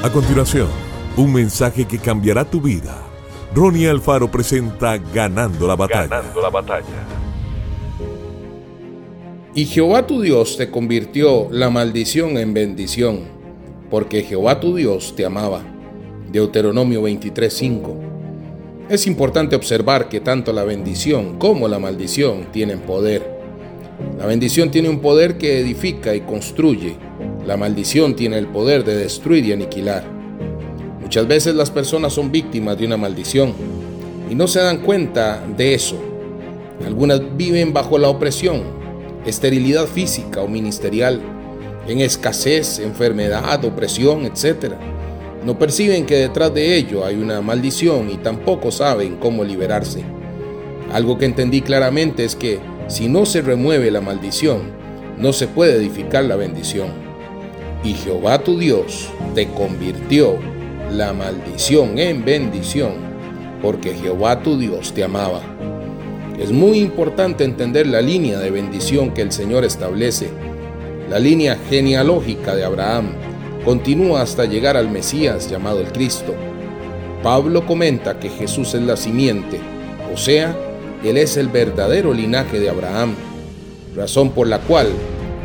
A continuación, un mensaje que cambiará tu vida. Ronnie Alfaro presenta Ganando la batalla. Ganando la batalla. Y Jehová tu Dios te convirtió la maldición en bendición, porque Jehová tu Dios te amaba. Deuteronomio 23:5. Es importante observar que tanto la bendición como la maldición tienen poder. La bendición tiene un poder que edifica y construye. La maldición tiene el poder de destruir y aniquilar. Muchas veces las personas son víctimas de una maldición y no se dan cuenta de eso. Algunas viven bajo la opresión, esterilidad física o ministerial, en escasez, enfermedad, opresión, etc. No perciben que detrás de ello hay una maldición y tampoco saben cómo liberarse. Algo que entendí claramente es que si no se remueve la maldición, no se puede edificar la bendición. Y Jehová tu Dios te convirtió la maldición en bendición, porque Jehová tu Dios te amaba. Es muy importante entender la línea de bendición que el Señor establece. La línea genealógica de Abraham continúa hasta llegar al Mesías llamado el Cristo. Pablo comenta que Jesús es la simiente, o sea, él es el verdadero linaje de Abraham, razón por la cual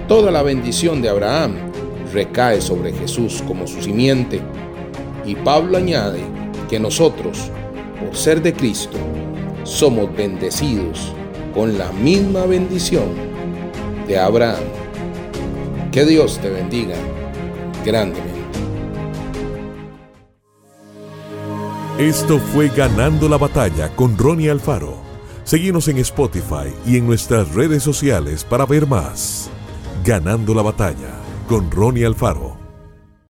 toda la bendición de Abraham recae sobre Jesús como su simiente. Y Pablo añade que nosotros, por ser de Cristo, somos bendecidos con la misma bendición de Abraham. Que Dios te bendiga grandemente. Esto fue Ganando la batalla con Ronnie Alfaro. Seguimos en Spotify y en nuestras redes sociales para ver más. Ganando la batalla con Ronnie Alfaro.